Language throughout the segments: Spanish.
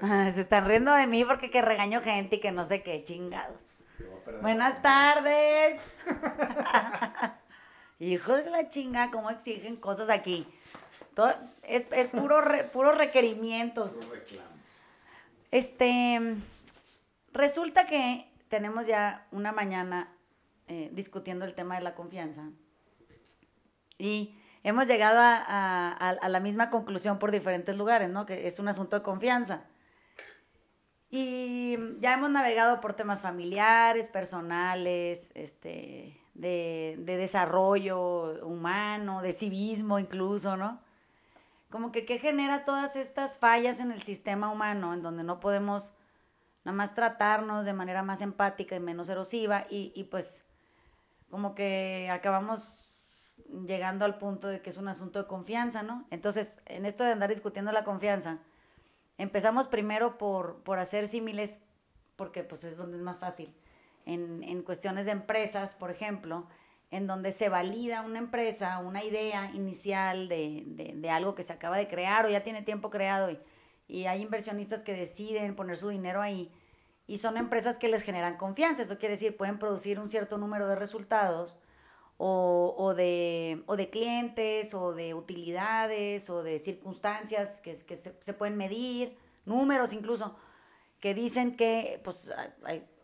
Se están riendo de mí porque que regaño gente y que no sé qué, chingados. Buenas tardes. Hijos de la chinga, ¿cómo exigen cosas aquí? Todo, es, es puro puros requerimientos. Este, resulta que tenemos ya una mañana eh, discutiendo el tema de la confianza y hemos llegado a, a, la misma conclusión por diferentes lugares, ¿no? Que es un asunto de confianza. Y ya hemos navegado por temas familiares, personales, este, de, de, desarrollo humano, de civismo incluso, ¿no? Como que qué genera todas estas fallas en el sistema humano, en donde no podemos nada más tratarnos de manera más empática y menos erosiva, y, y pues como que acabamos llegando al punto de que es un asunto de confianza, ¿no? Entonces, en esto de andar discutiendo la confianza, empezamos primero por, por hacer símiles, porque pues es donde es más fácil en, cuestiones de empresas, por ejemplo, en donde se valida una empresa, una idea inicial de, algo que se acaba de crear o ya tiene tiempo creado y, y, hay inversionistas que deciden poner su dinero ahí y son empresas que les generan confianza. Eso quiere decir, pueden producir un cierto número de resultados o, de, o de, clientes o de utilidades o de circunstancias que, que se, se, pueden medir, números incluso, que dicen que pues,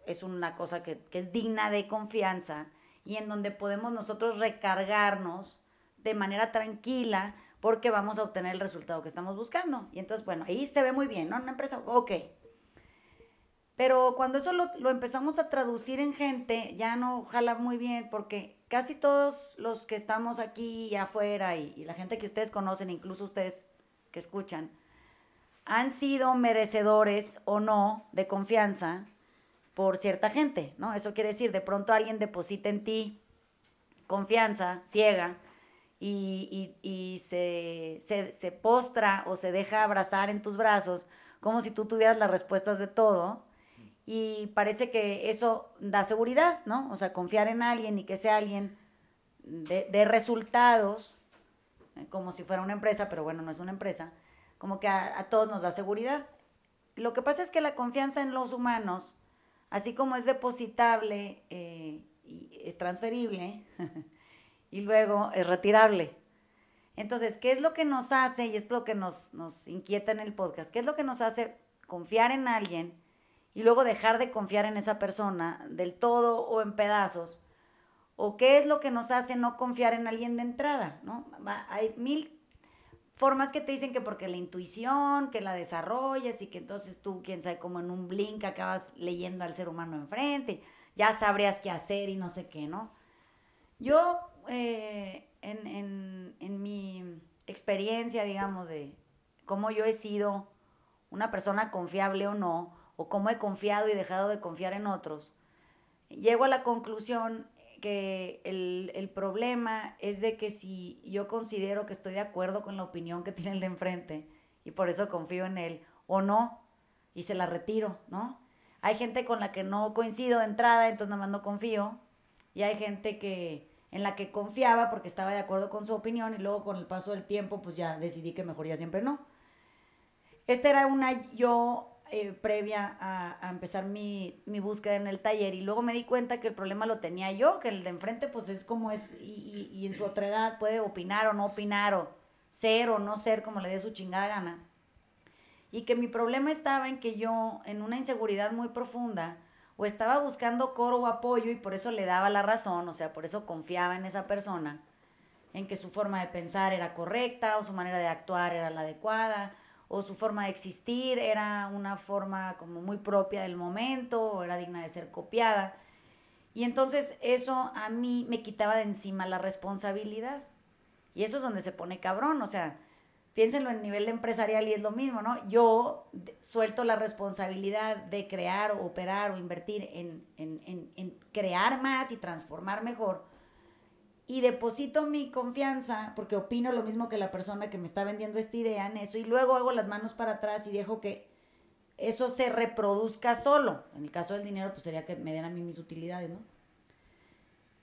es una cosa que, es digna de confianza y en donde podemos nosotros recargarnos de manera tranquila porque vamos a obtener el resultado que estamos buscando. Y entonces, bueno, ahí se ve muy bien, ¿no? Una empresa, ok. Pero cuando eso lo, lo, empezamos a traducir en gente, ya no jala muy bien porque casi todos los que estamos aquí y afuera y, la gente que ustedes conocen, incluso ustedes que escuchan, han sido merecedores o no de confianza por cierta gente, ¿no? Eso quiere decir, de pronto alguien deposita en ti confianza ciega y, se, se, postra o se deja abrazar en tus brazos como si tú tuvieras las respuestas de todo y parece que eso da seguridad, ¿no? O sea, confiar en alguien y que sea alguien de, resultados, eh, como si fuera una empresa, pero bueno, no es una empresa, como que a, todos nos da seguridad. Lo que pasa es que la confianza en los humanos así como es depositable eh, y es transferible y luego es retirable. Entonces, ¿qué es lo que nos hace, y esto es lo que nos, nos inquieta en el podcast, qué es lo que nos hace confiar en alguien y luego dejar de confiar en esa persona del todo o en pedazos? ¿O qué es lo que nos hace no confiar en alguien de entrada? ¿no? Hay mil formas que te dicen que porque la intuición, que la desarrollas y que entonces tú, quién sabe, como en un blink acabas leyendo al ser humano enfrente, ya sabrías qué hacer y no sé qué, ¿no? Yo, eh, en, mi experiencia, digamos, de cómo yo he sido una persona confiable o no, o cómo he confiado y dejado de confiar en otros, llego a la conclusión que el, problema es de que si yo considero que estoy de acuerdo con la opinión que tiene el de enfrente y por eso confío en él o no y se la retiro, ¿no? Hay gente con la que no coincido de entrada, entonces nada más no confío y hay gente que en la que confiaba porque estaba de acuerdo con su opinión y luego con el paso del tiempo pues ya decidí que mejor ya siempre no. Esta era una yo eh, previa a, empezar mi, búsqueda en el taller y luego me di cuenta que el problema lo tenía yo, que el de enfrente pues es como es y, y, en su otra edad puede opinar o no opinar o ser o no ser como le dé su chingada gana. Y que mi problema estaba en que yo en una inseguridad muy profunda o estaba buscando coro o apoyo y por eso le daba la razón, o sea, por eso confiaba en esa persona, en que su forma de pensar era correcta o su manera de actuar era la adecuada o su forma de existir era una forma como muy propia del momento, o era digna de ser copiada. Y entonces eso a mí me quitaba de encima la responsabilidad. Y eso es donde se pone cabrón, o sea, piénsenlo en nivel empresarial y es lo mismo, ¿no? Yo suelto la responsabilidad de crear o operar o invertir en, en, en crear más y transformar mejor y deposito mi confianza, porque opino lo mismo que la persona que me está vendiendo esta idea en eso, y luego hago las manos para atrás y dejo que eso se reproduzca solo. En el caso del dinero, pues sería que me den a mí mis utilidades, ¿no?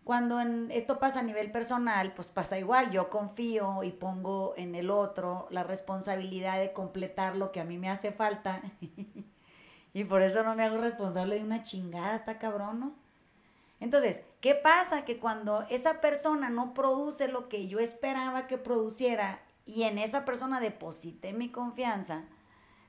Cuando esto pasa a nivel personal, pues pasa igual. Yo confío y pongo en el otro la responsabilidad de completar lo que a mí me hace falta. y por eso no me hago responsable de una chingada, está cabrón, ¿no? Entonces, ¿qué pasa? Que cuando esa persona no produce lo que yo esperaba que produciera y en esa persona deposité mi confianza,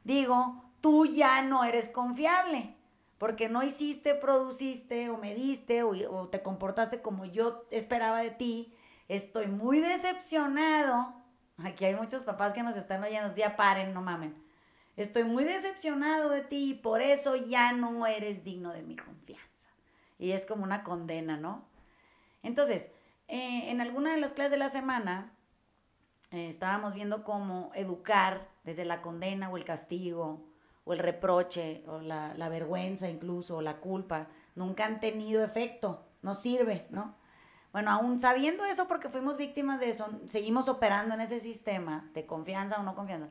digo, tú ya no eres confiable, porque no hiciste, produciste o me diste o, te comportaste como yo esperaba de ti. Estoy muy decepcionado. Aquí hay muchos papás que nos están oyendo, ya paren, no mamen. Estoy muy decepcionado de ti y por eso ya no eres digno de mi confianza y es como una condena, ¿no? Entonces, eh, en alguna de las clases de la semana eh, estábamos viendo cómo educar desde la condena o el castigo o el reproche o la, la vergüenza incluso o la culpa nunca han tenido efecto, no sirve, ¿no? Bueno, aún sabiendo eso, porque fuimos víctimas de eso, seguimos operando en ese sistema de confianza o no confianza.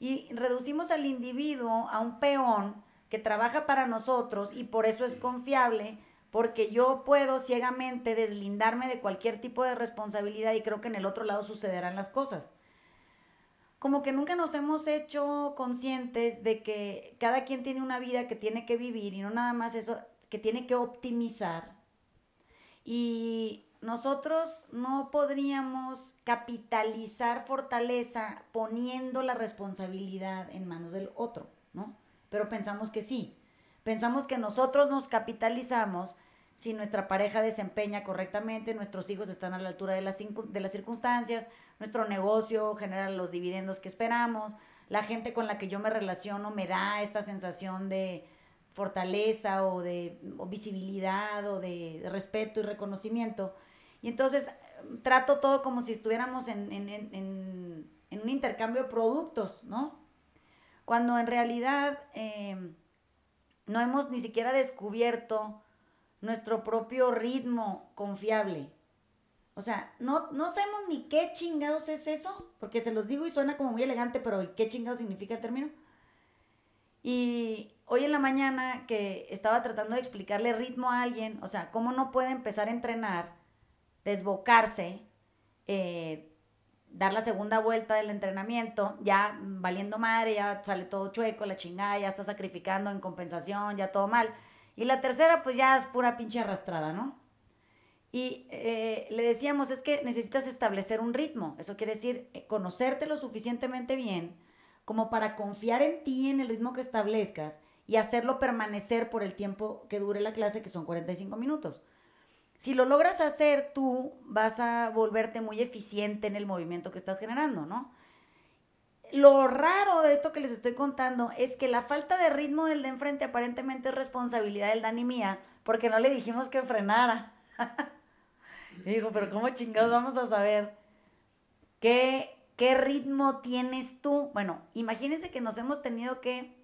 Y reducimos al individuo a un peón que trabaja para nosotros y por eso es confiable, porque yo puedo ciegamente deslindarme de cualquier tipo de responsabilidad y creo que en el otro lado sucederán las cosas. Como que nunca nos hemos hecho conscientes de que cada quien tiene una vida que tiene que vivir y no nada más eso, que tiene que optimizar. Y nosotros no podríamos capitalizar fortaleza poniendo la responsabilidad en manos del otro, ¿no? Pero pensamos que sí. Pensamos que nosotros nos capitalizamos si nuestra pareja desempeña correctamente, nuestros hijos están a la altura de las, de las circunstancias, nuestro negocio genera los dividendos que esperamos, la gente con la que yo me relaciono me da esta sensación de fortaleza o de visibilidad o de, respeto y reconocimiento. Y entonces trato todo como si estuviéramos en, en un intercambio de productos, ¿no? Cuando en realidad em, no hemos ni siquiera descubierto nuestro propio ritmo confiable. O sea, no, no sabemos ni qué chingados es eso, porque se los digo y suena como muy elegante, pero ¿qué chingados significa el término? Y hoy en la mañana que estaba tratando de explicarle ritmo a alguien, o sea, cómo no puede empezar a entrenar, desbocarse, eh, dar la segunda vuelta del entrenamiento, ya valiendo madre, ya sale todo chueco, la chingada, ya está sacrificando en compensación, ya todo mal. Y la tercera, pues ya es pura pinche arrastrada, ¿no? Y eh, le decíamos, es que necesitas establecer un ritmo. Eso quiere decir eh, conocerte lo suficientemente bien como para confiar en ti, en el ritmo que establezcas y hacerlo permanecer por el tiempo que dure la clase, que son 45 minutos. Si lo logras hacer tú, vas a volverte muy eficiente en el movimiento que estás generando, ¿no? Lo raro de esto que les estoy contando es que la falta de ritmo del de enfrente aparentemente es responsabilidad del Dani mía, porque no le dijimos que frenara. y dijo, pero ¿cómo chingados vamos a saber qué, qué ritmo tienes tú? Bueno, imagínense que nos hemos tenido que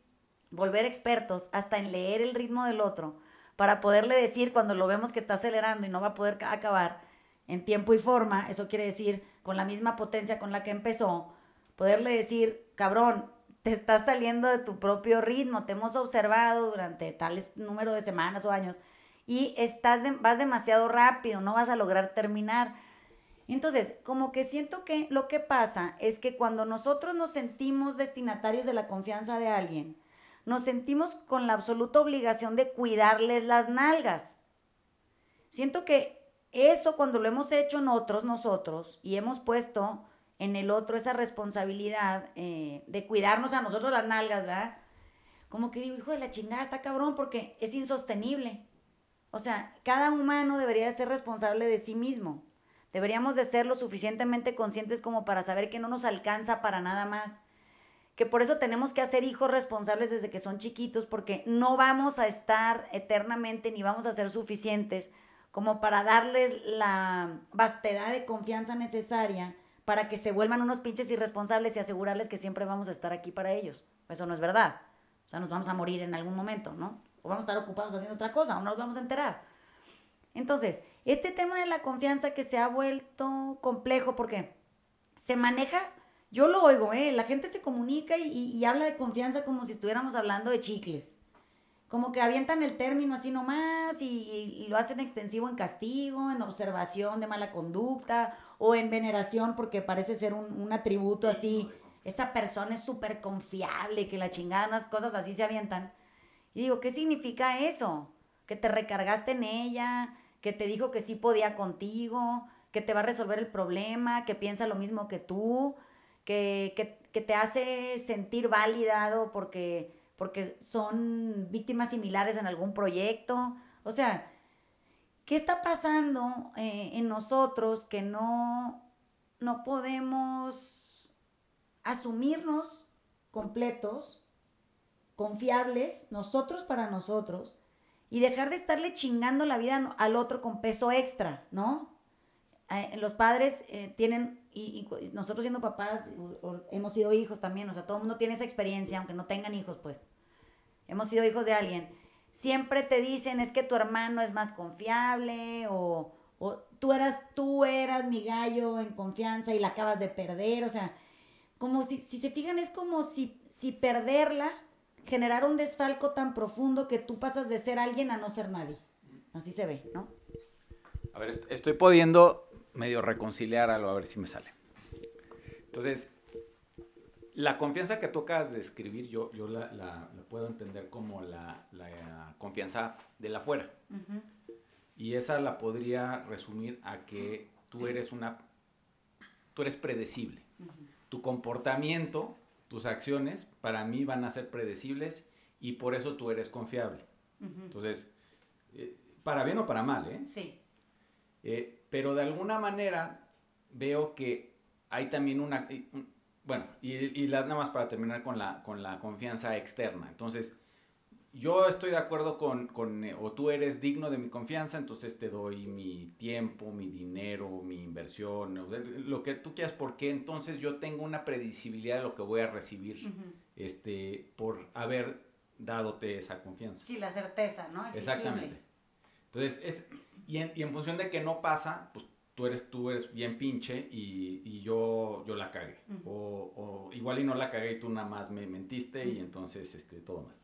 volver expertos hasta en leer el ritmo del otro para poderle decir cuando lo vemos que está acelerando y no va a poder acabar en tiempo y forma, eso quiere decir con la misma potencia con la que empezó, poderle decir, cabrón, te estás saliendo de tu propio ritmo, te hemos observado durante tales número de semanas o años y estás vas demasiado rápido, no vas a lograr terminar. Entonces, como que siento que lo que pasa es que cuando nosotros nos sentimos destinatarios de la confianza de alguien, nos sentimos con la absoluta obligación de cuidarles las nalgas. Siento que eso cuando lo hemos hecho en otros nosotros y hemos puesto en el otro esa responsabilidad eh, de cuidarnos a nosotros las nalgas, ¿verdad? Como que digo, hijo de la chingada, está cabrón porque es insostenible. O sea, cada humano debería ser responsable de sí mismo. Deberíamos de ser lo suficientemente conscientes como para saber que no nos alcanza para nada más que por eso tenemos que hacer hijos responsables desde que son chiquitos, porque no vamos a estar eternamente ni vamos a ser suficientes como para darles la vastedad de confianza necesaria para que se vuelvan unos pinches irresponsables y asegurarles que siempre vamos a estar aquí para ellos. Eso no es verdad. O sea, nos vamos a morir en algún momento, ¿no? O vamos a estar ocupados haciendo otra cosa, o no nos vamos a enterar. Entonces, este tema de la confianza que se ha vuelto complejo porque se maneja yo lo oigo, ¿eh? La gente se comunica y, habla de confianza como si estuviéramos hablando de chicles. como que avientan el término así nomás y, lo hacen extensivo en castigo, en observación de mala conducta o en veneración porque parece ser un, un atributo así. Esa persona es súper confiable, que la chingada, unas cosas así se avientan. Y digo, ¿qué significa eso? Que te recargaste en ella, que te dijo que sí podía contigo, que te va a resolver el problema, que piensa lo mismo que tú, que, que, que te hace sentir validado porque porque son víctimas similares en algún proyecto. O sea, ¿qué está pasando eh, en nosotros que no, no podemos asumirnos completos, confiables, nosotros para nosotros, y dejar de estarle chingando la vida al otro con peso extra, ¿no? Eh, los padres eh, tienen, y, nosotros siendo papás, hemos sido hijos también, o sea, todo el mundo tiene esa experiencia, aunque no tengan hijos, pues, hemos sido hijos de alguien. Siempre te dicen, es que tu hermano es más confiable, o, tú, eras, tú eras mi gallo en confianza y la acabas de perder, o sea, como si, si se fijan, es como si, si perderla generara un desfalco tan profundo que tú pasas de ser alguien a no ser nadie. Así se ve, ¿no? A ver, estoy pudiendo medio reconciliar algo, a ver si me sale. Entonces, la confianza que tú acabas de escribir, yo, yo la, puedo entender como la, confianza de la afuera. Y esa la podría resumir a que tú eres una, tú eres predecible. Tu comportamiento, tus acciones, para mí van a ser predecibles y por eso tú eres confiable. Entonces, eh, para bien o para mal, ¿eh? Sí. Eh, pero de alguna manera veo que hay también una... bueno, y, nada más para terminar con la, con la confianza externa. Entonces, yo estoy de acuerdo con, con, eh, o tú eres digno de mi confianza, entonces te doy mi tiempo, mi dinero, mi inversión, lo que tú quieras, porque entonces yo tengo una predecibilidad de lo que voy a recibir este, por haber dadote esa confianza. Sí, la certeza, ¿no? Exactamente. Entonces, es, y en, y en función de que no pasa, pues tú eres, tú eres bien pinche y, y yo, yo la cagué. o, o, igual y no la cagué y tú nada más me mentiste y entonces este, todo mal.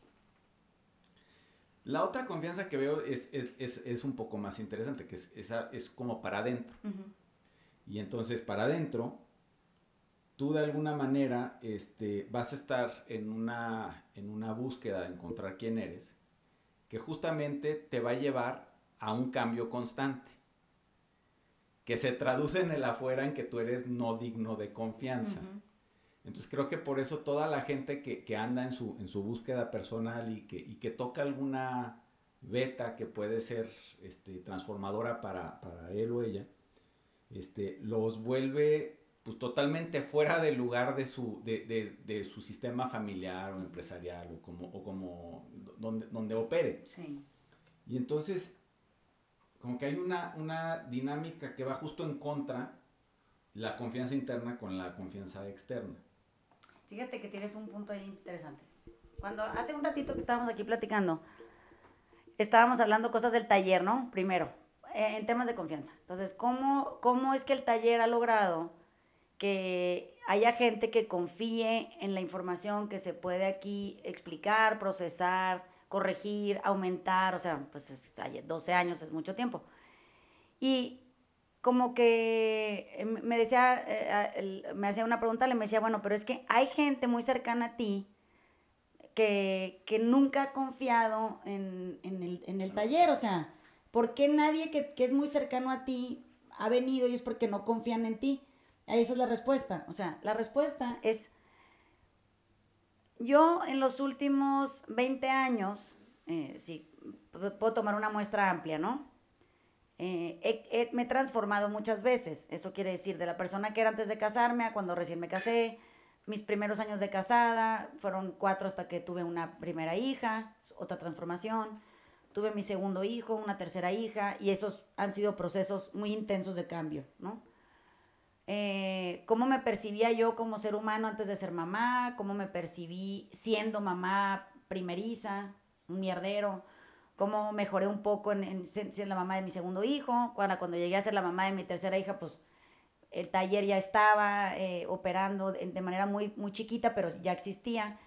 La otra confianza que veo es, es, es, es un poco más interesante, que es, esa, es como para adentro. Y entonces para adentro, tú de alguna manera este, vas a estar en una, en una búsqueda de encontrar quién eres, que justamente te va a llevar a un cambio constante, que se traduce en el afuera en que tú eres no digno de confianza. Entonces creo que por eso toda la gente que, anda en su, en su búsqueda personal y que, que toca alguna beta que puede ser este, transformadora para, él o ella, este, los vuelve pues totalmente fuera del lugar de su, de, su sistema familiar o empresarial o como, o como donde, donde opere. Y entonces como que hay una, una dinámica que va justo en contra la confianza interna con la confianza externa. Fíjate que tienes un punto ahí interesante. Cuando hace un ratito que estábamos aquí platicando, estábamos hablando cosas del taller, ¿no? Primero, eh, en temas de confianza. Entonces, ¿cómo, ¿cómo es que el taller ha logrado que haya gente que confíe en la información que se puede aquí explicar, procesar, corregir, aumentar, o sea, pues 12 años es mucho tiempo. Y como que eh, me decía, eh, me hacía una pregunta, le me decía, bueno, pero es que hay gente muy cercana a ti que, nunca ha confiado en, el, taller, o sea, ¿por qué nadie que, que, es muy cercano a ti ha venido y es porque no confían en ti? Esa es la respuesta, o sea, la respuesta es yo en los últimos 20 años, eh, sí, puedo tomar una muestra amplia, ¿no? Eh, me he transformado muchas veces. Eso quiere decir, de la persona que era antes de casarme a cuando recién me casé, mis primeros años de casada, fueron cuatro hasta que tuve una primera hija, otra transformación. Tuve mi segundo hijo, una tercera hija, y esos han sido procesos muy intensos de cambio, ¿no? Eh, cómo me percibía yo como ser humano antes de ser mamá, cómo me percibí siendo mamá primeriza, un mierdero, cómo mejoré un poco en, ser la mamá de mi segundo hijo, cuando, llegué a ser la mamá de mi tercera hija, pues el taller ya estaba eh, operando de, manera muy, muy chiquita, pero ya existía.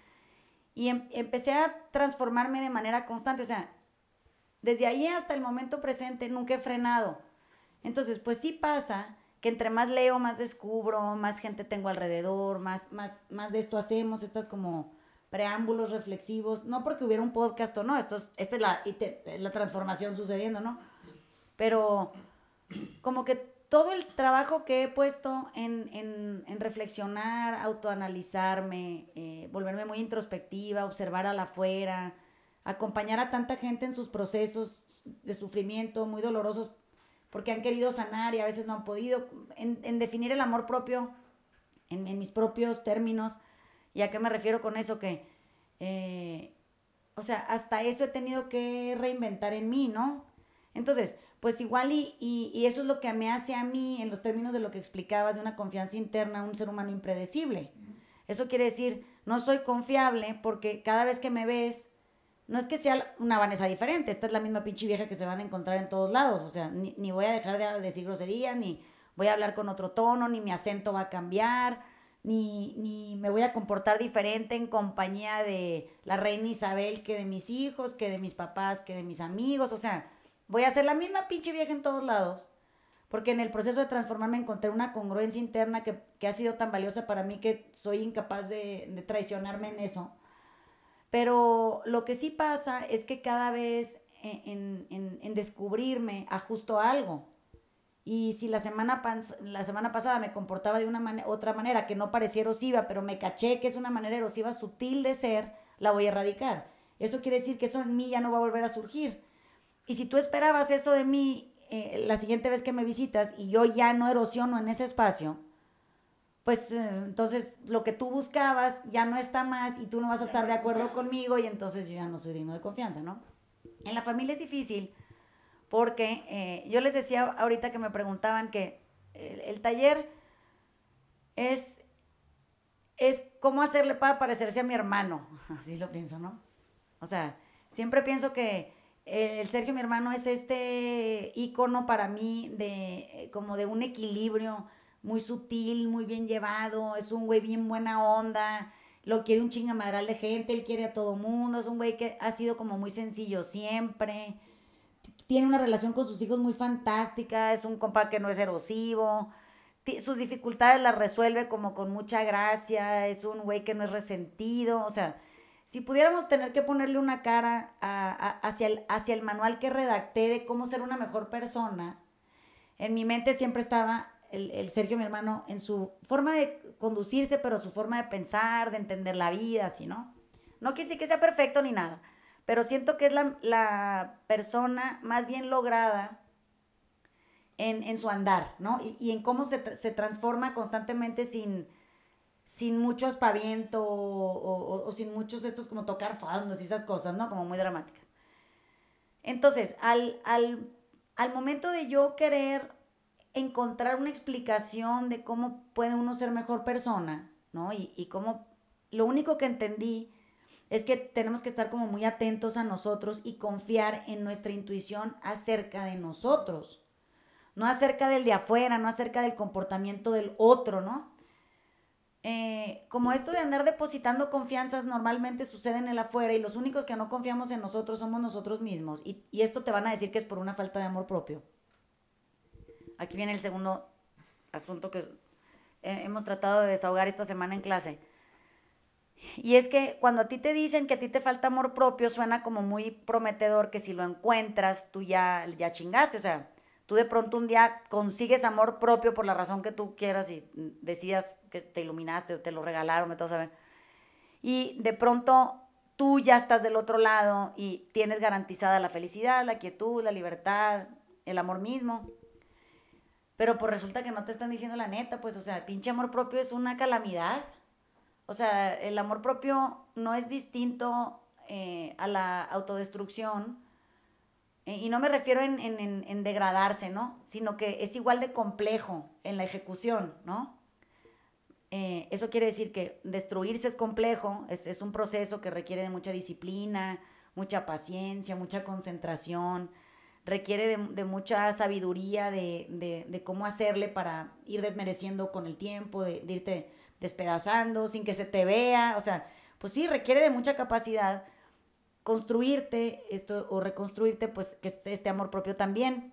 Y em, empecé a transformarme de manera constante, o sea, desde ahí hasta el momento presente nunca he frenado. Entonces, pues sí pasa que entre más leo, más descubro, más gente tengo alrededor, más, más, más de esto hacemos, estas como preámbulos reflexivos, no porque hubiera un podcast o no, esto es, esto es, la, la transformación sucediendo, ¿no? Pero como que todo el trabajo que he puesto en, en, en reflexionar, autoanalizarme, eh, volverme muy introspectiva, observar a la afuera, acompañar a tanta gente en sus procesos de sufrimiento muy dolorosos porque han querido sanar y a veces no han podido, en, en definir el amor propio en, en, mis propios términos. ¿Y a qué me refiero con eso? Que, eh, o sea, hasta eso he tenido que reinventar en mí, ¿no? Entonces, pues igual y, y, eso es lo que me hace a mí, en los términos de lo que explicabas, de una confianza interna, un ser humano impredecible. Eso quiere decir, no soy confiable porque cada vez que me ves, no es que sea una Vanessa diferente, esta es la misma pinche vieja que se van a encontrar en todos lados, o sea, ni, ni voy a dejar de decir grosería, ni voy a hablar con otro tono, ni mi acento va a cambiar, ni, ni me voy a comportar diferente en compañía de la reina Isabel que de mis hijos, que de mis papás, que de mis amigos, o sea, Voy a ser la misma pinche vieja en todos lados. Porque en el proceso de transformarme encontré una congruencia interna que, ha sido tan valiosa para mí que soy incapaz de, traicionarme en eso. Pero lo que sí pasa es que cada vez en, en, descubrirme ajusto algo. Y si la semana, la semana pasada me comportaba de una otra manera que no parecía erosiva, pero me caché que es una manera erosiva sutil de ser, la voy a erradicar. Eso quiere decir que eso en mí ya no va a volver a surgir. Y si tú esperabas eso de mí eh, la siguiente vez que me visitas y yo ya no erosiono en ese espacio, pues eh, entonces lo que tú buscabas ya no está más y tú no vas a estar de acuerdo conmigo y entonces yo ya no soy digno de confianza, ¿no? En la familia es difícil porque eh, yo les decía ahorita que me preguntaban que el, taller es, es cómo hacerle para parecerse a mi hermano, así lo pienso, ¿no? O sea, siempre pienso que el Sergio, mi hermano, es este icono para mí de como de un equilibrio muy sutil, muy bien llevado, es un güey bien buena onda, lo quiere un chingamadral de gente, él quiere a todo mundo, es un güey que ha sido como muy sencillo siempre, tiene una relación con sus hijos muy fantástica, es un compa que no es erosivo, sus dificultades las resuelve como con mucha gracia, es un güey que no es resentido, o sea, si pudiéramos tener que ponerle una cara hacia, el, hacia el manual que redacté de cómo ser una mejor persona, en mi mente siempre estaba el, Sergio, mi hermano, en su forma de conducirse, pero su forma de pensar, de entender la vida, así, ¿no? No quise que sea perfecto ni nada, pero siento que es la, persona más bien lograda en, su andar, ¿no? Y, en cómo se, se transforma constantemente sin sin mucho aspaviento o, sin muchos estos como tocar fondos y esas cosas, ¿no? Como muy dramáticas. Entonces, al, al, momento de yo querer encontrar una explicación de cómo puede uno ser mejor persona, ¿no? Y, y cómo, lo único que entendí es que tenemos que estar como muy atentos a nosotros y confiar en nuestra intuición acerca de nosotros, no acerca del de afuera, no acerca del comportamiento del otro, ¿no? Eh, como esto de andar depositando confianzas normalmente sucede en el afuera y los únicos que no confiamos en nosotros somos nosotros mismos. Y, esto te van a decir que es por una falta de amor propio. Aquí viene el segundo asunto que hemos tratado de desahogar esta semana en clase. Y es que cuando a ti te dicen que a ti te falta amor propio, suena como muy prometedor que si lo encuentras, tú ya, ya chingaste. O sea, tú de pronto un día consigues amor propio por la razón que tú quieras y decidas que te iluminaste o te lo regalaron, me a ver. Y de pronto tú ya estás del otro lado y tienes garantizada la felicidad, la quietud, la libertad, el amor mismo. Pero pues resulta que no te están diciendo la neta, pues, o sea, pinche amor propio es una calamidad. O sea, el amor propio no es distinto eh, a la autodestrucción eh, y no me refiero en, degradarse, ¿no? Sino que es igual de complejo en la ejecución, ¿no? Eh, eso quiere decir que destruirse es complejo, es, un proceso que requiere de mucha disciplina, mucha paciencia, mucha concentración, requiere de, mucha sabiduría de, cómo hacerle para ir desmereciendo con el tiempo, de, de irte despedazando sin que se te vea, o sea, pues sí, requiere de mucha capacidad construirte esto o reconstruirte, pues que este amor propio también.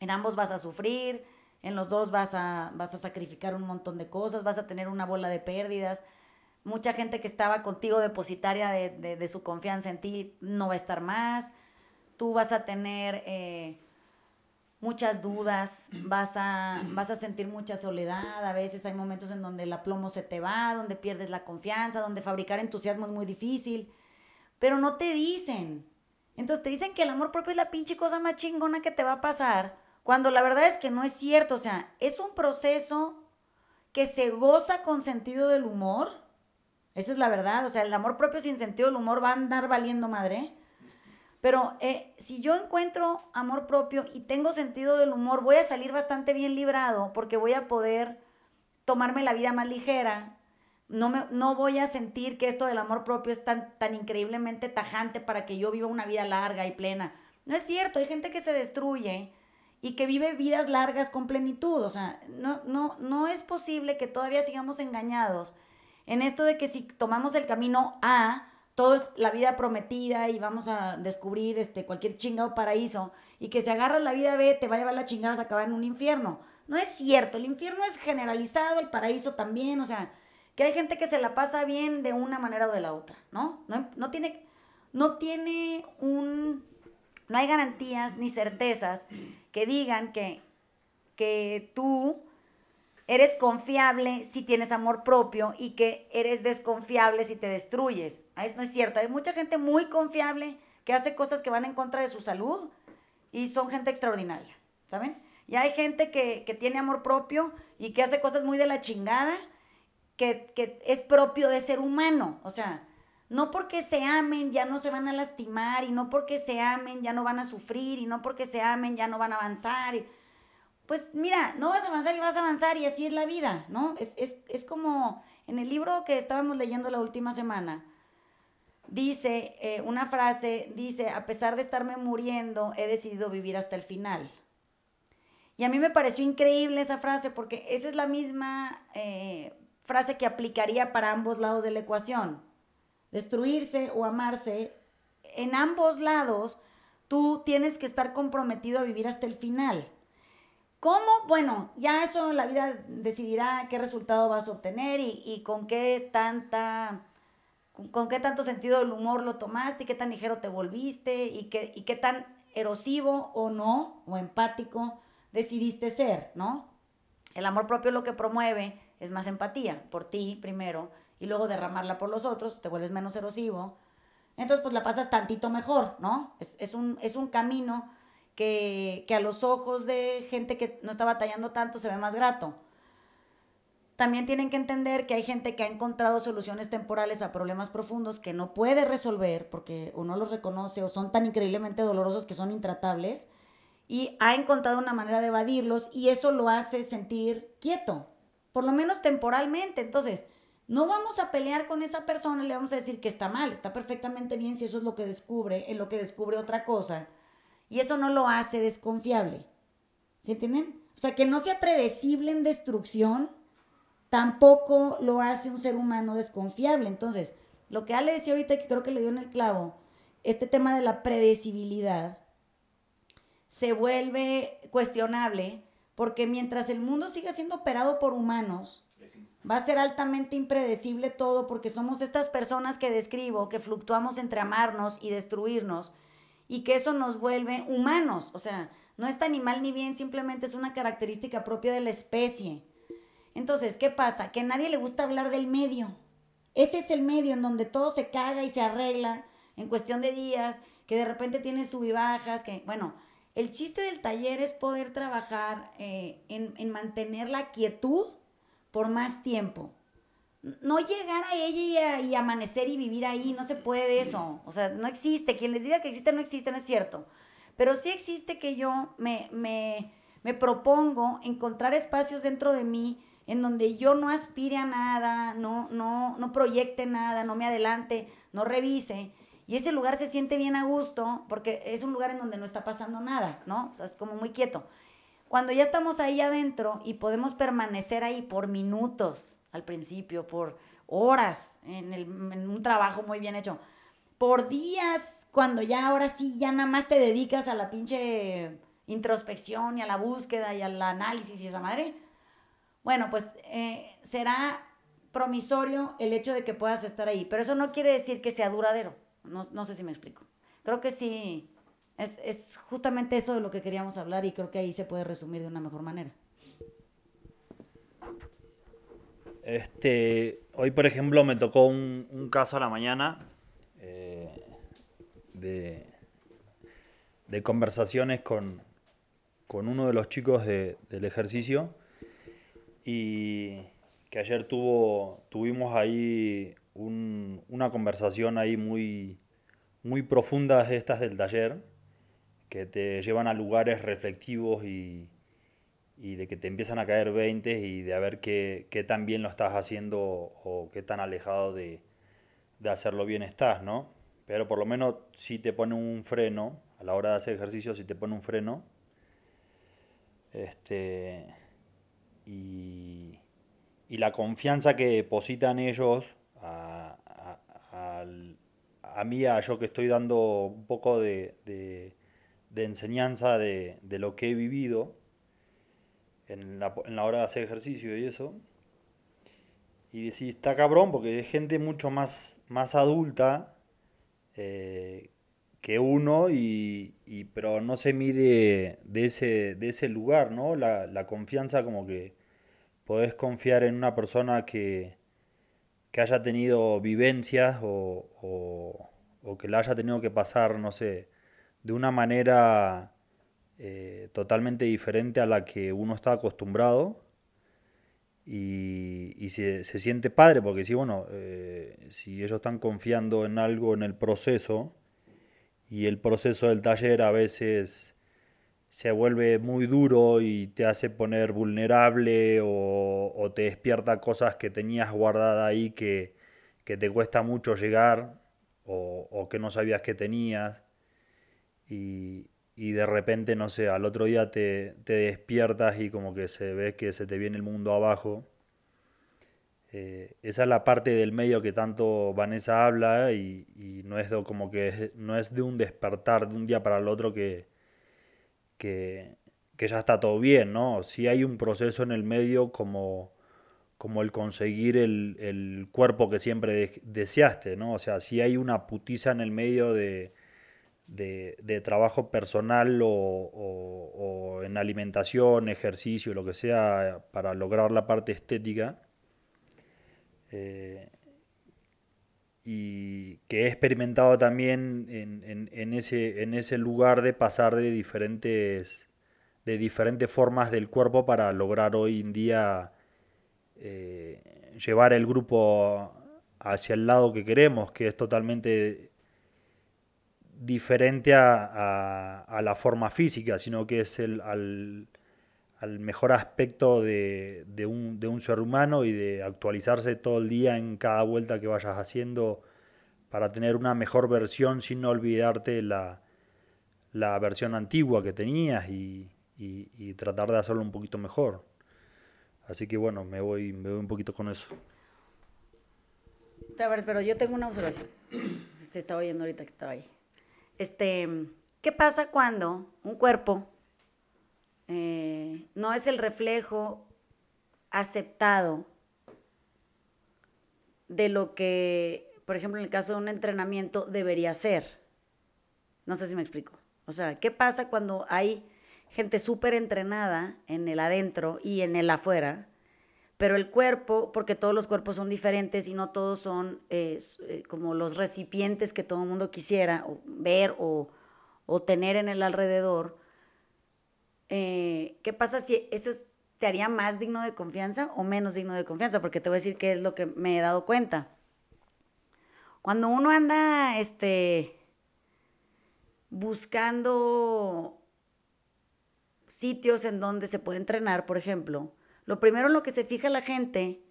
En ambos vas a sufrir, en los dos vas a, vas a sacrificar un montón de cosas, vas a tener una bola de pérdidas. Mucha gente que estaba contigo depositaria de, su confianza en ti no va a estar más. Tú vas a tener eh, muchas dudas, vas a, vas a sentir mucha soledad. A veces hay momentos en donde el aplomo se te va, donde pierdes la confianza, donde fabricar entusiasmo es muy difícil. Pero no te dicen. Entonces te dicen que el amor propio es la pinche cosa más chingona que te va a pasar cuando la verdad es que no es cierto, o sea, es un proceso que se goza con sentido del humor. Esa es la verdad, o sea, el amor propio sin sentido del humor va a andar valiendo madre. Pero eh, si yo encuentro amor propio y tengo sentido del humor, voy a salir bastante bien librado porque voy a poder tomarme la vida más ligera. No, me, no voy a sentir que esto del amor propio es tan, tan increíblemente tajante para que yo viva una vida larga y plena. No es cierto, hay gente que se destruye y que vive vidas largas con plenitud. O sea, no, no, no es posible que todavía sigamos engañados en esto de que si tomamos el camino A, todo es la vida prometida y vamos a descubrir este, cualquier chingado paraíso y que si agarras la vida B te va a llevar la chingada a acabar en un infierno. No es cierto, el infierno es generalizado, el paraíso también, o sea, que hay gente que se la pasa bien de una manera o de la otra, ¿no? No, no tiene, no tiene un, no hay garantías ni certezas que digan que, que tú eres confiable si tienes amor propio y que eres desconfiable si te destruyes. No es cierto, hay mucha gente muy confiable que hace cosas que van en contra de su salud y son gente extraordinaria, ¿saben? Y hay gente que, tiene amor propio y que hace cosas muy de la chingada, que, que es propio de ser humano, o sea, no porque se amen ya no se van a lastimar y no porque se amen ya no van a sufrir y no porque se amen ya no van a avanzar. Pues mira, no vas a avanzar y vas a avanzar y así es la vida, ¿no? Es, como en el libro que estábamos leyendo la última semana, dice eh, una frase, dice, a pesar de estarme muriendo, he decidido vivir hasta el final. Y a mí me pareció increíble esa frase porque esa es la misma eh, frase que aplicaría para ambos lados de la ecuación destruirse o amarse, en ambos lados tú tienes que estar comprometido a vivir hasta el final. ¿Cómo? Bueno, ya eso la vida decidirá qué resultado vas a obtener y, con qué tanta con, qué tanto sentido del humor lo tomaste y qué tan ligero te volviste y qué, y qué tan erosivo o no, o empático decidiste ser, ¿no? El amor propio lo que promueve es más empatía por ti primero y luego derramarla por los otros, te vuelves menos erosivo. Entonces, pues la pasas tantito mejor, ¿no? Es, un, es un camino que, a los ojos de gente que no está batallando tanto se ve más grato. También tienen que entender que hay gente que ha encontrado soluciones temporales a problemas profundos que no puede resolver porque uno los reconoce o son tan increíblemente dolorosos que son intratables y ha encontrado una manera de evadirlos y eso lo hace sentir quieto, por lo menos temporalmente. Entonces, no vamos a pelear con esa persona le vamos a decir que está mal, está perfectamente bien si eso es lo que descubre, en lo que descubre otra cosa. Y eso no lo hace desconfiable. ¿Se entienden? O sea, que no sea predecible en destrucción, tampoco lo hace un ser humano desconfiable. Entonces, lo que Ale decía ahorita, que creo que le dio en el clavo, este tema de la predecibilidad se vuelve cuestionable porque mientras el mundo siga siendo operado por humanos, Va a ser altamente impredecible todo porque somos estas personas que describo, que fluctuamos entre amarnos y destruirnos y que eso nos vuelve humanos. O sea, no está ni mal ni bien, simplemente es una característica propia de la especie. Entonces, ¿qué pasa? Que a nadie le gusta hablar del medio. Ese es el medio en donde todo se caga y se arregla en cuestión de días, que de repente tiene subibajas, que, bueno, el chiste del taller es poder trabajar eh, en mantener la quietud por más tiempo. No llegar a ella y, amanecer y vivir ahí, no se puede eso. O sea, no existe. Quien les diga que existe, no existe, no es cierto. Pero sí existe que yo me, me, me propongo encontrar espacios dentro de mí en donde yo no aspire a nada, no, no, no proyecte nada, no me adelante, no revise. Y ese lugar se siente bien a gusto porque es un lugar en donde no está pasando nada, ¿no? O sea, es como muy quieto. Cuando ya estamos ahí adentro y podemos permanecer ahí por minutos al principio, por horas en, en un trabajo muy bien hecho. Por días, cuando ya ahora sí, ya nada más te dedicas a la pinche introspección y a la búsqueda y al análisis y esa madre. Bueno, pues eh, será promisorio el hecho de que puedas estar ahí, pero eso no quiere decir que sea duradero. No, no sé si me explico. Creo que sí, es, es justamente eso de lo que queríamos hablar y creo que ahí se puede resumir de una mejor manera. Este, hoy, por ejemplo, me tocó un, caso a la mañana eh, de, conversaciones con, con, uno de los chicos del ejercicio y que ayer tuvo, tuvimos ahí una conversación ahí muy, muy profunda de estas del taller que te llevan a lugares reflectivos y, y de que te empiezan a caer 20 y de a ver qué, tan bien lo estás haciendo o qué tan alejado de, de, hacerlo bien estás, ¿no? Pero por lo menos si te pone un freno, a la hora de hacer ejercicio, si te pone un freno, este, y, y la confianza que depositan ellos a, a, a, mí, a yo que estoy dando un poco de, de, de enseñanza de, de lo que he vivido, en la, en la hora de hacer ejercicio y eso. Y decís, está cabrón porque es gente mucho más, más adulta eh, que uno, y, y, pero no se mide de ese, de ese lugar, ¿no? La, la confianza como que podés confiar en una persona que, que haya tenido vivencias o, o, o, que la haya tenido que pasar, no sé, de una manera eh, totalmente diferente a la que uno está acostumbrado y, se, siente padre porque si, bueno, eh, si ellos están confiando en algo en el proceso y el proceso del taller a veces se vuelve muy duro y te hace poner vulnerable o, te despierta cosas que tenías guardadas ahí que, te cuesta mucho llegar o, o que no sabías que tenías. Y, y de repente, no sé, al otro día te, despiertas y como que se ve que se te viene el mundo abajo. Eh, esa es la parte del medio que tanto Vanessa habla y, no es de, como que no es de un despertar de un día para el otro que, que, ya está todo bien, ¿no? Sí hay un proceso en el medio como, como el conseguir el, cuerpo que siempre deseaste, ¿no? O sea, sí hay una putiza en el medio de, de, trabajo personal o, en alimentación, ejercicio, lo que sea, para lograr la parte estética. Eh, y que he experimentado también en, ese, en ese lugar de pasar de diferentes, de diferentes formas del cuerpo para lograr hoy en día eh, llevar el grupo hacia el lado que queremos, que es totalmente diferente a, a, la forma física, sino que es el, al, al mejor aspecto de, de, un, de, un, ser humano y de actualizarse todo el día en cada vuelta que vayas haciendo para tener una mejor versión sin olvidarte la, la versión antigua que tenías y, y, y, tratar de hacerlo un poquito mejor. Así que bueno, me voy, me voy un poquito con eso. A ver, pero yo tengo una observación. Te estaba oyendo ahorita que estaba ahí. Este, ¿qué pasa cuando un cuerpo eh, no es el reflejo aceptado de lo que, por ejemplo, en el caso de un entrenamiento debería ser? No sé si me explico. O sea, ¿qué pasa cuando hay gente súper entrenada en el adentro y en el afuera? Pero el cuerpo, porque todos los cuerpos son diferentes y no todos son eh, eh, como los recipientes que todo el mundo quisiera ver o, tener en el alrededor, eh, ¿qué pasa si eso te haría más digno de confianza o menos digno de confianza? Porque te voy a decir qué es lo que me he dado cuenta. Cuando uno anda este, buscando sitios en donde se puede entrenar, por ejemplo, lo primero en lo que se fija la gente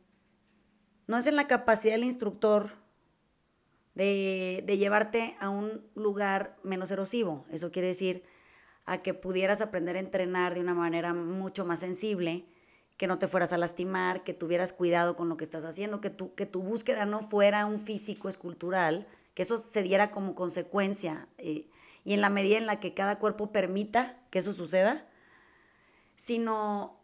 no es en la capacidad del instructor de, llevarte a un lugar menos erosivo. Eso quiere decir a que pudieras aprender a entrenar de una manera mucho más sensible, que no te fueras a lastimar, que tuvieras cuidado con lo que estás haciendo, que tu, que tu búsqueda no fuera un físico escultural, que eso se diera como consecuencia. Eh, y en la medida en la que cada cuerpo permita que eso suceda, sino,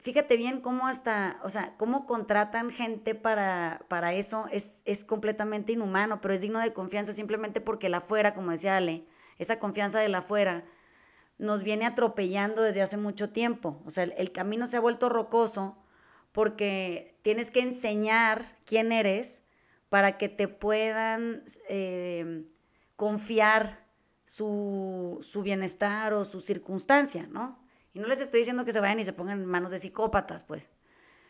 fíjate bien cómo hasta, o sea, cómo contratan gente para, para eso, es, es completamente inhumano, pero es digno de confianza simplemente porque la afuera, como decía Ale, esa confianza de la afuera nos viene atropellando desde hace mucho tiempo. O sea, el, camino se ha vuelto rocoso porque tienes que enseñar quién eres para que te puedan eh, confiar su, su, bienestar o su circunstancia, ¿no? Y no les estoy diciendo que se vayan y se pongan en manos de psicópatas, pues.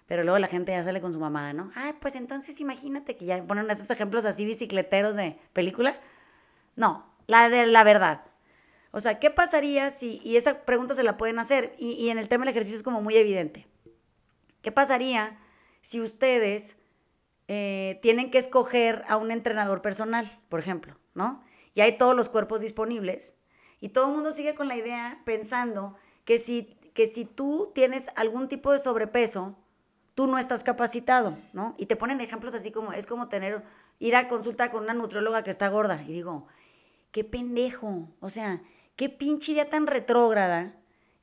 Pero luego la gente ya sale con su mamada, ¿no? Ay, pues entonces imagínate que ya ponen esos ejemplos así bicicleteros de película. No, la de la verdad. O sea, ¿qué pasaría si, y esa pregunta se la pueden hacer, y, en el tema del ejercicio es como muy evidente, ¿qué pasaría si ustedes eh, tienen que escoger a un entrenador personal, por ejemplo, ¿no? Y hay todos los cuerpos disponibles, y todo el mundo sigue con la idea pensando que si, que si tú tienes algún tipo de sobrepeso, tú no estás capacitado, ¿no? Y te ponen ejemplos así como, es como tener, ir a consulta con una nutrióloga que está gorda, y digo, qué pendejo, o sea, qué pinche idea tan retrógrada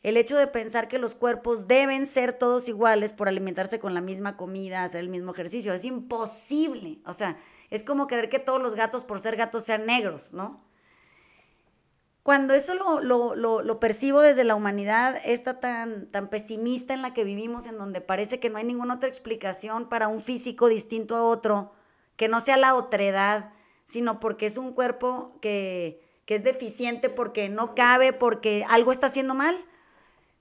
el hecho de pensar que los cuerpos deben ser todos iguales por alimentarse con la misma comida, hacer el mismo ejercicio. Es imposible. O sea, es como querer que todos los gatos por ser gatos sean negros, ¿no? Cuando eso lo, percibo desde la humanidad, esta tan, tan pesimista en la que vivimos, en donde parece que no hay ninguna otra explicación para un físico distinto a otro, que no sea la otredad, sino porque es un cuerpo que, que es deficiente porque no cabe, porque algo está haciendo mal.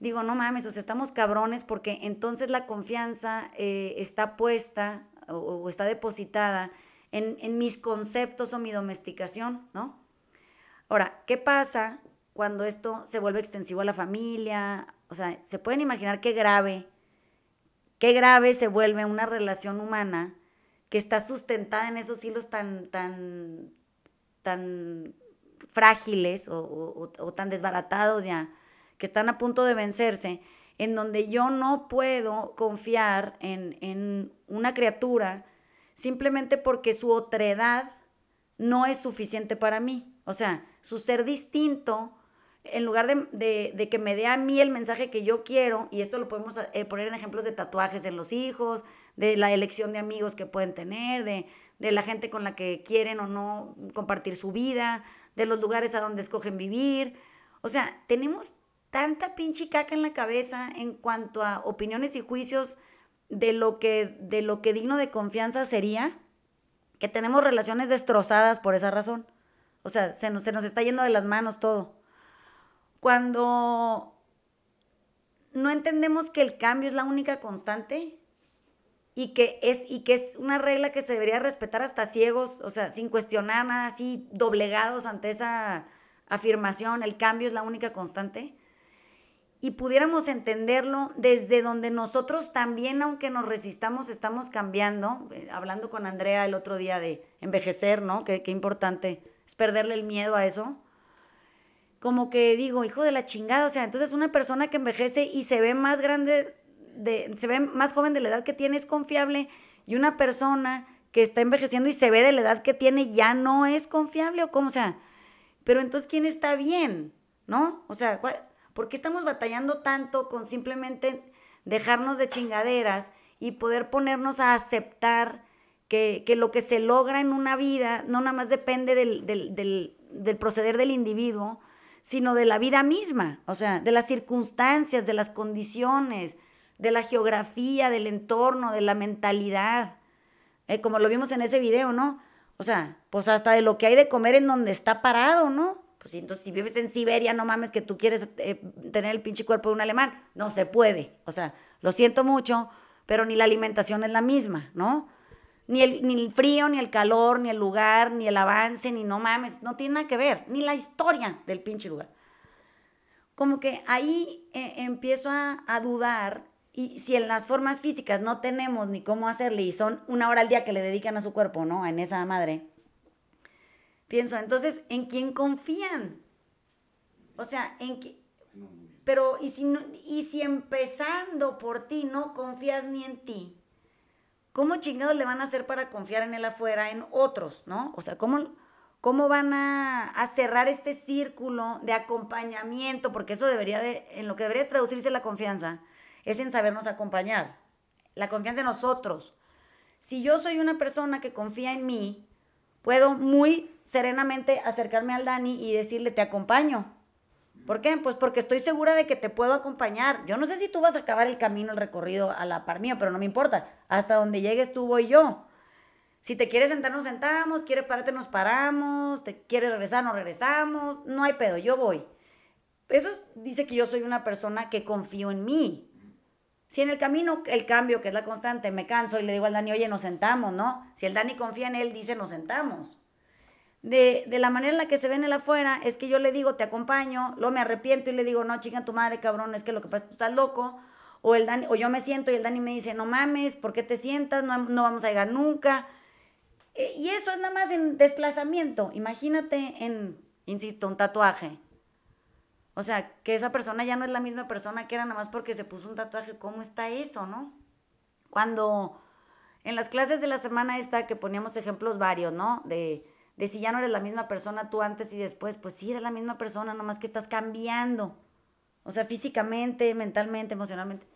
Digo, no mames, o sea, estamos cabrones porque entonces la confianza eh, está puesta o, está depositada en, en, mis conceptos o mi domesticación, ¿no? Ahora, ¿qué pasa cuando esto se vuelve extensivo a la familia? O sea, se pueden imaginar qué grave, qué grave se vuelve una relación humana que está sustentada en esos hilos tan, tan, tan frágiles o, tan desbaratados ya, que están a punto de vencerse, en donde yo no puedo confiar en, una criatura simplemente porque su otredad no es suficiente para mí. O sea, su ser distinto, en lugar de, que me dé a mí el mensaje que yo quiero, y esto lo podemos eh, poner en ejemplos de tatuajes en los hijos, de la elección de amigos que pueden tener, de, de la gente con la que quieren o no compartir su vida, de los lugares a donde escogen vivir. O sea, tenemos tanta pinche caca en la cabeza en cuanto a opiniones y juicios de lo que, de lo que digno de confianza sería, que tenemos relaciones destrozadas por esa razón. O sea, se nos, se nos está yendo de las manos todo. Cuando no entendemos que el cambio es la única constante, y que es y que es una regla que se debería respetar hasta ciegos, o sea, sin cuestionar nada, así doblegados ante esa afirmación, el cambio es la única constante. Y pudiéramos entenderlo desde donde nosotros también, aunque nos resistamos, estamos cambiando. Eh, hablando con Andrea el otro día de envejecer, ¿no? Qué, qué importante es perderle el miedo a eso. Como que digo, hijo de la chingada, o sea, entonces una persona que envejece y se ve más grande se ve más joven de la edad que tiene es confiable y una persona que está envejeciendo y se ve de la edad que tiene ya no es confiable o cómo, o sea, pero entonces ¿quién está bien? ¿No? O sea, ¿por qué estamos batallando tanto con simplemente dejarnos de chingaderas y poder ponernos a aceptar que, lo que se logra en una vida no nada más depende del, del proceder del individuo, sino de la vida misma, o sea, de las circunstancias, de las condiciones, de la geografía, del entorno, de la mentalidad, eh, como lo vimos en ese video, ¿no? O sea, pues hasta de lo que hay de comer en donde está parado, ¿no? Pues entonces si vives en Siberia, no mames que tú quieres eh, tener el pinche cuerpo de un alemán. No se puede. O sea, lo siento mucho, pero ni la alimentación es la misma, ¿no? Ni el, ni el frío, ni el calor, ni el lugar, ni el avance, ni no mames, no tiene nada que ver, ni la historia del pinche lugar. Como que ahí eh, empiezo a, a dudar y si en las formas físicas no tenemos ni cómo hacerle y son una hora al día que le dedican a su cuerpo, ¿no? En esa madre. Pienso, entonces, ¿en quién confían? O sea, ¿en qué? pero y si, y si empezando por ti no confías ni en ti, ¿cómo chingados le van a hacer para confiar en él afuera, en otros, no? O sea, ¿cómo, cómo van a, cerrar este círculo de acompañamiento? Porque eso debería de, en lo que debería traducirse la confianza, es en sabernos acompañar. La confianza en nosotros. Si yo soy una persona que confía en mí, puedo muy serenamente acercarme al Dani y decirle, te acompaño. ¿Por qué? Pues porque estoy segura de que te puedo acompañar. Yo no sé si tú vas a acabar el camino, el recorrido a la par mía, pero no me importa. Hasta donde llegues tú voy yo. Si te quieres sentar, nos sentamos. Quieres pararte, nos paramos. Te quieres regresar, nos regresamos. No hay pedo, yo voy. Eso dice que yo soy una persona que confío en mí. Si en el camino, el cambio, que es la constante, me canso y le digo al Dani, oye, nos sentamos, ¿no? Si el Dani confía en él, dice, nos sentamos de, la manera en la que se ven el afuera, es que yo le digo, te acompaño, luego me arrepiento y le digo, no, chica, tu madre, cabrón, es que lo que pasa es que tú estás loco. O, el Dani, o yo me siento y el Dani me dice, no mames, ¿por qué te sientas? No, no vamos a llegar nunca. E, y eso es nada más en desplazamiento. Imagínate en, insisto, un tatuaje. O sea, que esa persona ya no es la misma persona que era nada más porque se puso un tatuaje. ¿Cómo está eso, no? Cuando en las clases de la semana esta que poníamos ejemplos varios, ¿no? De de si ya no eres la misma persona tú antes y después, pues sí eres la misma persona, nomás que estás cambiando. O sea, físicamente, mentalmente, emocionalmente.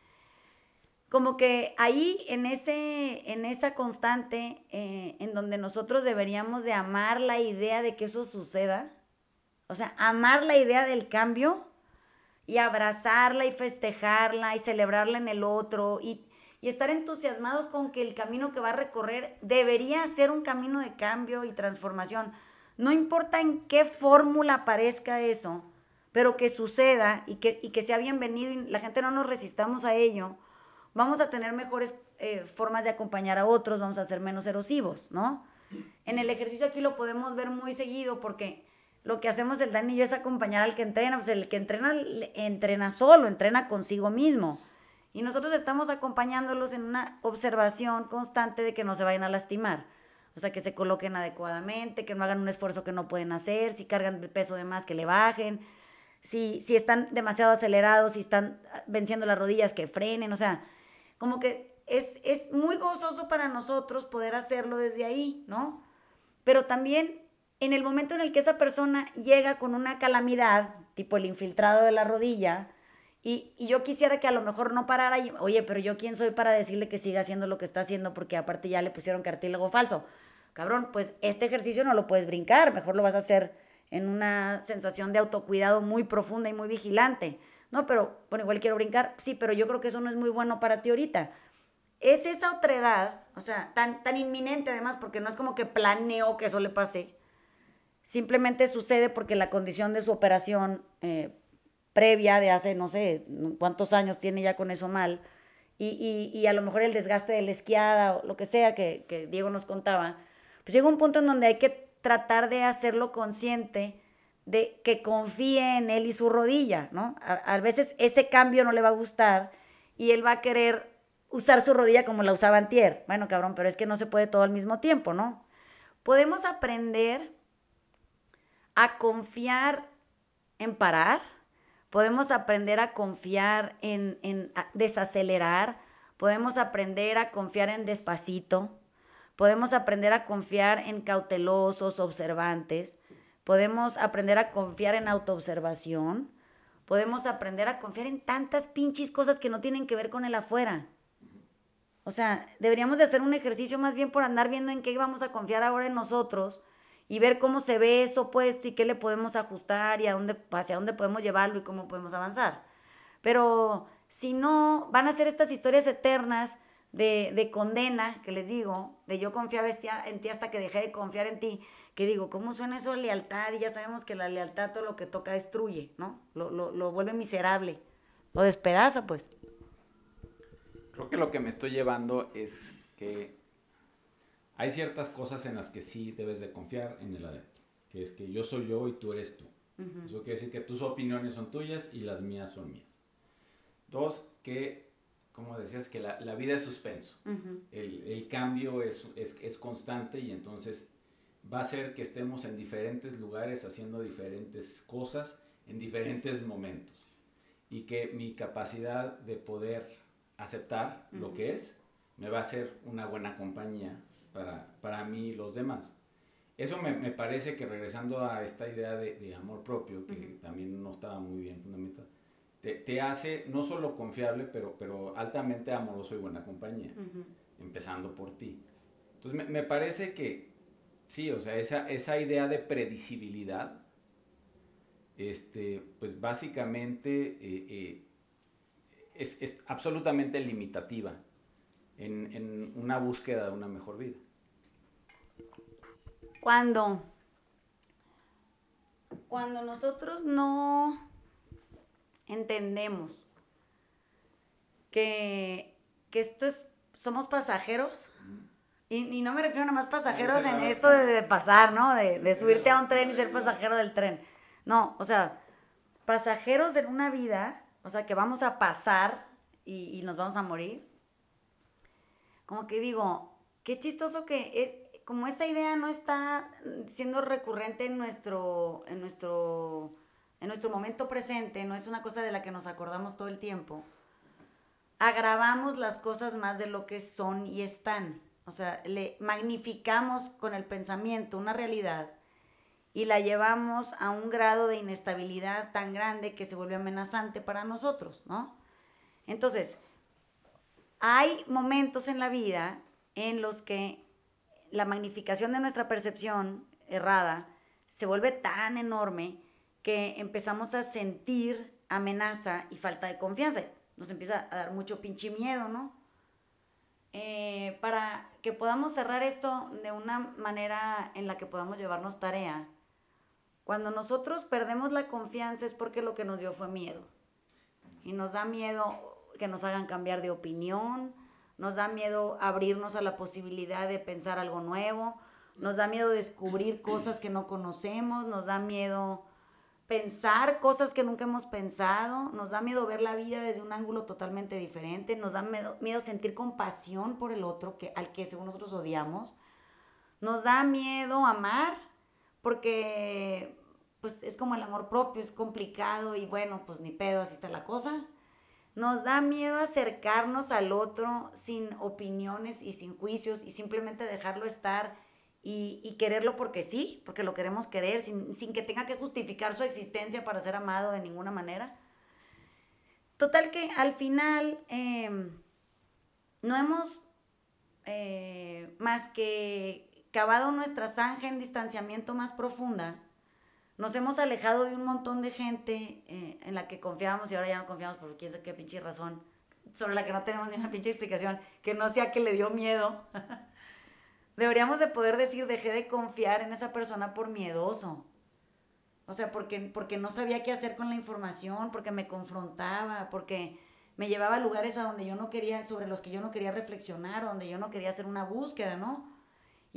Como que ahí, en, ese, en esa constante, eh, en donde nosotros deberíamos de amar la idea de que eso suceda, o sea, amar la idea del cambio y abrazarla y festejarla y celebrarla en el otro y y estar entusiasmados con que el camino que va a recorrer debería ser un camino de cambio y transformación. No importa en qué fórmula aparezca eso, pero que suceda y que, y que sea bienvenido y la gente no nos resistamos a ello, vamos a tener mejores eh, formas de acompañar a otros, vamos a ser menos erosivos, ¿no? En el ejercicio aquí lo podemos ver muy seguido porque lo que hacemos el Dani y yo es acompañar al que entrena, pues el que entrena entrena solo, entrena consigo mismo. Y nosotros estamos acompañándolos en una observación constante de que no se vayan a lastimar. O sea, que se coloquen adecuadamente, que no hagan un esfuerzo que no pueden hacer, si cargan peso de más, que le bajen, si, si están demasiado acelerados, si están venciendo las rodillas, que frenen. O sea, como que es, es muy gozoso para nosotros poder hacerlo desde ahí, ¿no? Pero también en el momento en el que esa persona llega con una calamidad, tipo el infiltrado de la rodilla, y, yo quisiera que a lo mejor no parara y, oye, pero yo quién soy para decirle que siga haciendo lo que está haciendo porque aparte ya le pusieron cartílago falso. Cabrón, pues este ejercicio no lo puedes brincar, mejor lo vas a hacer en una sensación de autocuidado muy profunda y muy vigilante. No, pero bueno, igual quiero brincar, sí, pero yo creo que eso no es muy bueno para ti ahorita. Es esa otredad, o sea, tan, tan inminente además, porque no es como que planeo que eso le pase. Simplemente sucede porque la condición de su operación eh, previa de hace, no sé, cuántos años tiene ya con eso mal, y, y, a lo mejor el desgaste de la esquiada o lo que sea que, que, Diego nos contaba, pues llega un punto en donde hay que tratar de hacerlo consciente de que confíe en él y su rodilla, ¿no? A, a veces ese cambio no le va a gustar y él va a querer usar su rodilla como la usaba antier. Bueno, cabrón, pero es que no se puede todo al mismo tiempo, ¿no? Podemos aprender a confiar en parar, podemos aprender a confiar en, desacelerar, podemos aprender a confiar en despacito, podemos aprender a confiar en cautelosos, observantes, podemos aprender a confiar en autoobservación, podemos aprender a confiar en tantas pinches cosas que no tienen que ver con el afuera. O sea, deberíamos de hacer un ejercicio más bien por andar viendo en qué vamos a confiar ahora en nosotros y ver cómo se ve eso puesto y qué le podemos ajustar y a dónde, hacia dónde podemos llevarlo y cómo podemos avanzar. Pero si no, van a ser estas historias eternas de, de condena, que les digo, de yo confiaba en ti hasta que dejé de confiar en ti, que digo, ¿cómo suena eso de lealtad? Y ya sabemos que la lealtad todo lo que toca destruye, ¿no? Lo, lo, lo vuelve miserable, lo despedaza, pues. Creo que lo que me estoy llevando es que hay ciertas cosas en las que sí debes de confiar en el adentro, que es que yo soy yo y tú eres tú. Eso quiere decir que tus opiniones son tuyas y las mías son mías. Dos, que, como decías, que la, vida es suspenso. el, el, cambio es, es, es, constante y entonces va a ser que estemos en diferentes lugares haciendo diferentes cosas en diferentes momentos. y que mi capacidad de poder aceptar lo que es me va a hacer una buena compañía para, para mí y los demás. Eso me, me, parece que regresando a esta idea de, de amor propio, que también no estaba muy bien fundamentada, te, te, hace no solo confiable, pero, pero altamente amoroso y buena compañía, empezando por ti. Entonces me, me, parece que sí, o sea, esa, esa idea de predecibilidad, este, pues básicamente eh, eh, es, es, absolutamente limitativa en, en una búsqueda de una mejor vida. Cuando, cuando nosotros no entendemos que, que esto es, somos pasajeros, y, y, no me refiero a más pasajeros en esto de, de pasar, ¿no? De, de, subirte a un tren y ser pasajero del tren. No, o sea, pasajeros en una vida, o sea, que vamos a pasar y, y nos vamos a morir. Como que digo, qué chistoso que como esa idea no está siendo recurrente en nuestro, en nuestro, en nuestro momento presente, no es una cosa de la que nos acordamos todo el tiempo, agravamos las cosas más de lo que son y están. O sea, le magnificamos con el pensamiento una realidad y la llevamos a un grado de inestabilidad tan grande que se vuelve amenazante para nosotros, ¿no? Entonces, hay momentos en la vida en los que la magnificación de nuestra percepción errada se vuelve tan enorme que empezamos a sentir amenaza y falta de confianza. Nos empieza a dar mucho pinche miedo, ¿no? Eh, para que podamos cerrar esto de una manera en la que podamos llevarnos tarea, cuando nosotros perdemos la confianza es porque lo que nos dio fue miedo. Y nos da miedo que nos hagan cambiar de opinión, nos da miedo abrirnos a la posibilidad de pensar algo nuevo, nos da miedo descubrir cosas que no conocemos, nos da miedo pensar cosas que nunca hemos pensado, nos da miedo ver la vida desde un ángulo totalmente diferente, nos da miedo, sentir compasión por el otro que, al que según nosotros odiamos, nos da miedo amar porque pues es como el amor propio, es complicado y bueno, pues ni pedo, así está la cosa. Nos da miedo acercarnos al otro sin opiniones y sin juicios y simplemente dejarlo estar y, quererlo porque sí, porque lo queremos querer, sin, que tenga que justificar su existencia para ser amado de ninguna manera. Total que al final eh, no hemos eh, más que cavado nuestra zanja en distanciamiento más profunda nos hemos alejado de un montón de gente eh, en la que confiábamos y ahora ya no confiamos por quién sabe qué pinche razón, sobre la que no tenemos ni una pinche explicación, que no sea que le dio miedo. Deberíamos de poder decir, dejé de confiar en esa persona por miedoso. O sea, porque, porque no sabía qué hacer con la información, porque me confrontaba, porque me llevaba a lugares a donde yo no quería, sobre los que yo no quería reflexionar, donde yo no quería hacer una búsqueda, ¿no?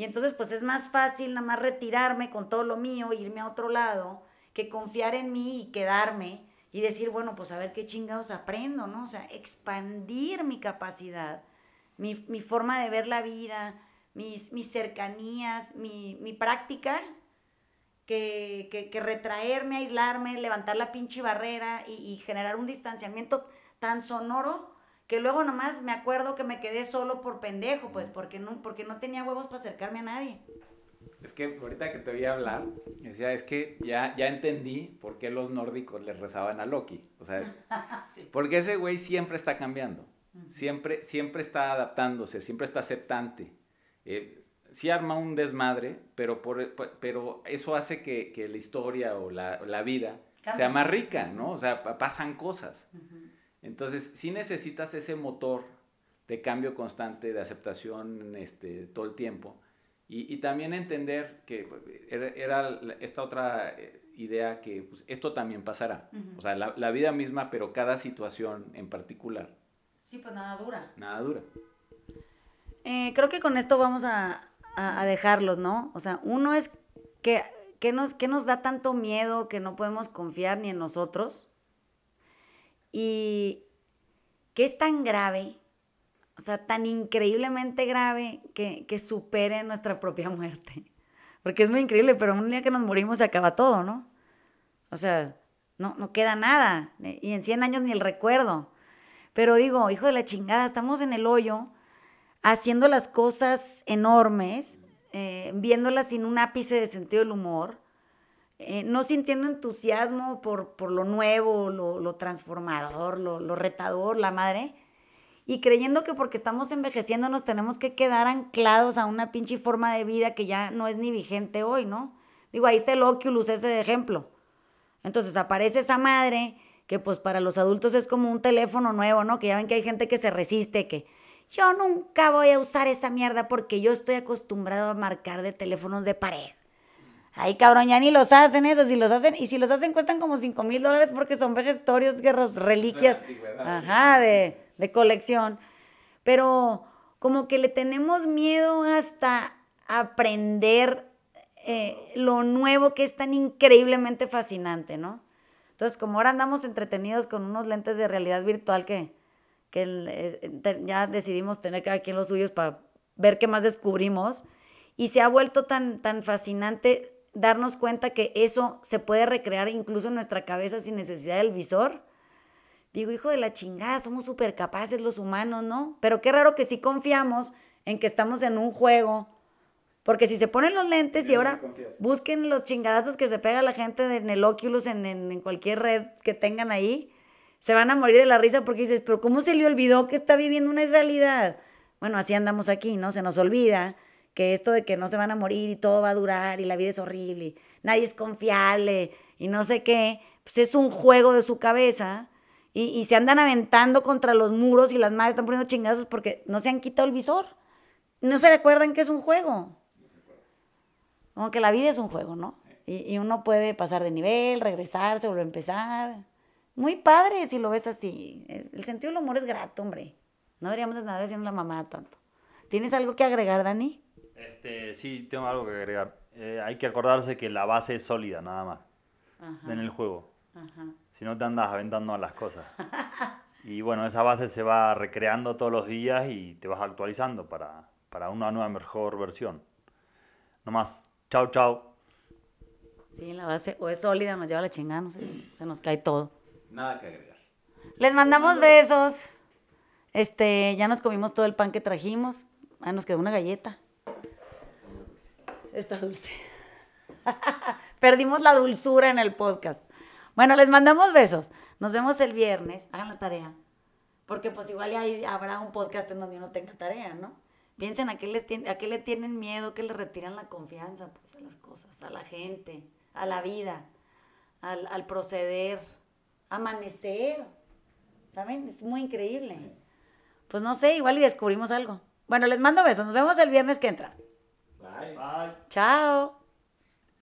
Y entonces pues es más fácil nada más retirarme con todo lo mío, irme a otro lado, que confiar en mí y quedarme y decir, bueno, pues a ver qué chingados aprendo, ¿no? O sea, expandir mi capacidad, mi, mi forma de ver la vida, mis, mis cercanías, mi, mi práctica, que, que, que, retraerme, aislarme, levantar la pinche barrera y, y generar un distanciamiento tan sonoro que luego nomás me acuerdo que me quedé solo por pendejo, pues, porque no, porque no tenía huevos para acercarme a nadie. Es que ahorita que te a hablar, decía, es que ya, ya entendí por qué los nórdicos le rezaban a Loki. O sea, sí. porque ese güey siempre está cambiando, uh -huh. siempre, siempre está adaptándose, siempre está aceptante. Eh, sí arma un desmadre, pero, por, pero eso hace que, que la historia o la, la vida Cambia. sea más rica, ¿no? O sea, pasan cosas. Uh -huh. Entonces, sí necesitas ese motor de cambio constante, de aceptación este, todo el tiempo. Y, y también entender que era, era, esta otra idea que pues, esto también pasará. Uh -huh. O sea, la, la, vida misma, pero cada situación en particular. Sí, pues nada dura. Nada dura. Eh, creo que con esto vamos a, a, a, dejarlos, ¿no? O sea, uno es que, que, nos, que nos da tanto miedo que no podemos confiar ni en nosotros y que es tan grave, o sea, tan increíblemente grave que, supere nuestra propia muerte. Porque es muy increíble, pero un día que nos morimos se acaba todo, ¿no? O sea, no, no queda nada. Y en 100 años ni el recuerdo. Pero digo, hijo de la chingada, estamos en el hoyo haciendo las cosas enormes, eh, viéndolas sin un ápice de sentido del humor, eh, no sintiendo entusiasmo por, por lo nuevo, lo, lo transformador, lo, lo, retador, la madre, y creyendo que porque estamos envejeciendo nos tenemos que quedar anclados a una pinche forma de vida que ya no es ni vigente hoy, ¿no? Digo, ahí está el Oculus ese de ejemplo. Entonces aparece esa madre que pues para los adultos es como un teléfono nuevo, ¿no? Que ya ven que hay gente que se resiste, que yo nunca voy a usar esa mierda porque yo estoy acostumbrado a marcar de teléfonos de pared. Ay, cabrón, ya ni los hacen eso. Si los hacen, y si los hacen cuestan como 5 mil dólares porque son vejestorios, guerros, reliquias. Ajá, de, de colección. Pero como que le tenemos miedo hasta aprender eh, lo nuevo que es tan increíblemente fascinante, ¿no? Entonces, como ahora andamos entretenidos con unos lentes de realidad virtual que, que eh, ya decidimos tener cada quien los suyos para ver qué más descubrimos, y se ha vuelto tan, tan fascinante darnos cuenta que eso se puede recrear incluso en nuestra cabeza sin necesidad del visor. Digo, hijo de la chingada, somos súper capaces los humanos, ¿no? Pero qué raro que sí confiamos en que estamos en un juego porque si se ponen los lentes y ahora busquen los chingadazos que se pega la gente en el Oculus, en, en, cualquier red que tengan ahí, se van a morir de la risa porque dices, pero ¿cómo se le olvidó que está viviendo una irrealidad? Bueno, así andamos aquí, ¿no? Se nos olvida que esto de que no se van a morir y todo va a durar y la vida es horrible, y nadie es confiable y no sé qué, pues es un juego de su cabeza y, y se andan aventando contra los muros y las madres están poniendo chingazos porque no se han quitado el visor. No se recuerdan que es un juego. Como que la vida es un juego, ¿no? Y, uno puede pasar de nivel, regresarse, volver a empezar. Muy padre si lo ves así. El sentido del humor es grato, hombre. No deberíamos de nada haciendo la mamá tanto. ¿Tienes algo que agregar, Dani? Este, sí, tengo algo que agregar. Eh, hay que acordarse que la base es sólida, nada más. En el juego. Si no te andas aventando a las cosas. y bueno, esa base se va recreando todos los días y te vas actualizando para, para una nueva mejor versión. No más. Chao, chao. Sí, la base o es sólida, nos lleva la chingada, no sé, se nos cae todo. Nada que agregar. Les mandamos besos. Este, ya nos comimos todo el pan que trajimos. Ah, nos quedó una galleta. Está dulce. Perdimos la dulzura en el podcast. Bueno, les mandamos besos. Nos vemos el viernes. Hagan la tarea. Porque pues igual ya habrá un podcast en donde uno tenga tarea, ¿no? Piensen a qué, les a qué le tienen miedo, que le retiran la confianza pues, a las cosas, a la gente, a la vida, al, al proceder, amanecer. ¿Saben? Es muy increíble. Pues no sé, igual y descubrimos algo. Bueno, les mando besos. Nos vemos el viernes que entra. Bye. Bye. Chao.